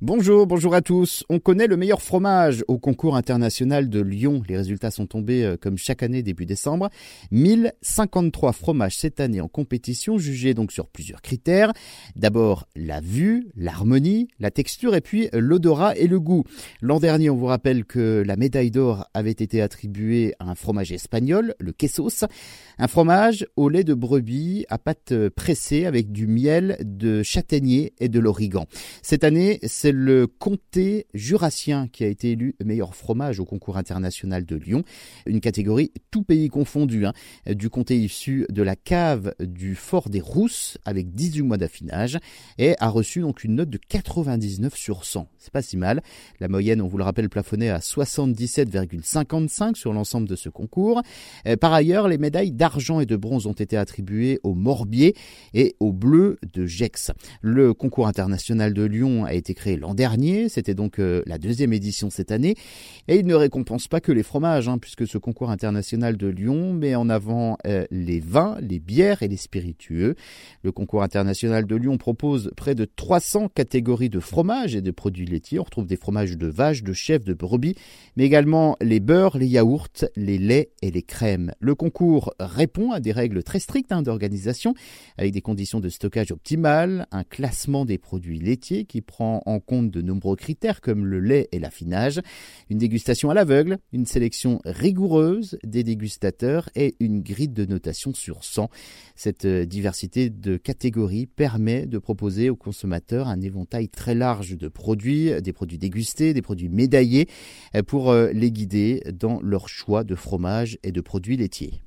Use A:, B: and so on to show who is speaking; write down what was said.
A: Bonjour, bonjour à tous. On connaît le meilleur fromage au concours international de Lyon. Les résultats sont tombés euh, comme chaque année début décembre. 1053 fromages cette année en compétition, jugés donc sur plusieurs critères. D'abord la vue, l'harmonie, la texture et puis l'odorat et le goût. L'an dernier, on vous rappelle que la médaille d'or avait été attribuée à un fromage espagnol, le quesos, un fromage au lait de brebis à pâte pressée avec du miel de châtaignier et de l'origan. Cette année, c'est c'est le comté jurassien qui a été élu meilleur fromage au concours international de Lyon. Une catégorie tout pays confondu, hein. du comté issu de la cave du fort des Rousses avec 18 mois d'affinage et a reçu donc une note de 99 sur 100. C'est pas si mal. La moyenne, on vous le rappelle, plafonnait à 77,55 sur l'ensemble de ce concours. Euh, par ailleurs, les médailles d'argent et de bronze ont été attribuées au Morbier et au Bleu de Gex. Le concours international de Lyon a été créé l'an dernier, c'était donc euh, la deuxième édition cette année, et il ne récompense pas que les fromages, hein, puisque ce concours international de Lyon met en avant euh, les vins, les bières et les spiritueux. Le concours international de Lyon propose près de 300 catégories de fromages et de produits laitiers. On retrouve des fromages de vache, de chèvre, de brebis, mais également les beurres, les yaourts, les laits et les crèmes. Le concours répond à des règles très strictes hein, d'organisation, avec des conditions de stockage optimales, un classement des produits laitiers qui prend en compte de nombreux critères comme le lait et l'affinage, une dégustation à l'aveugle, une sélection rigoureuse des dégustateurs et une grille de notation sur 100. Cette euh, diversité de catégories permet de proposer aux consommateurs un éventail très large de produits, des produits dégustés, des produits médaillés, euh, pour euh, les guider dans leur choix de fromage et de produits laitiers.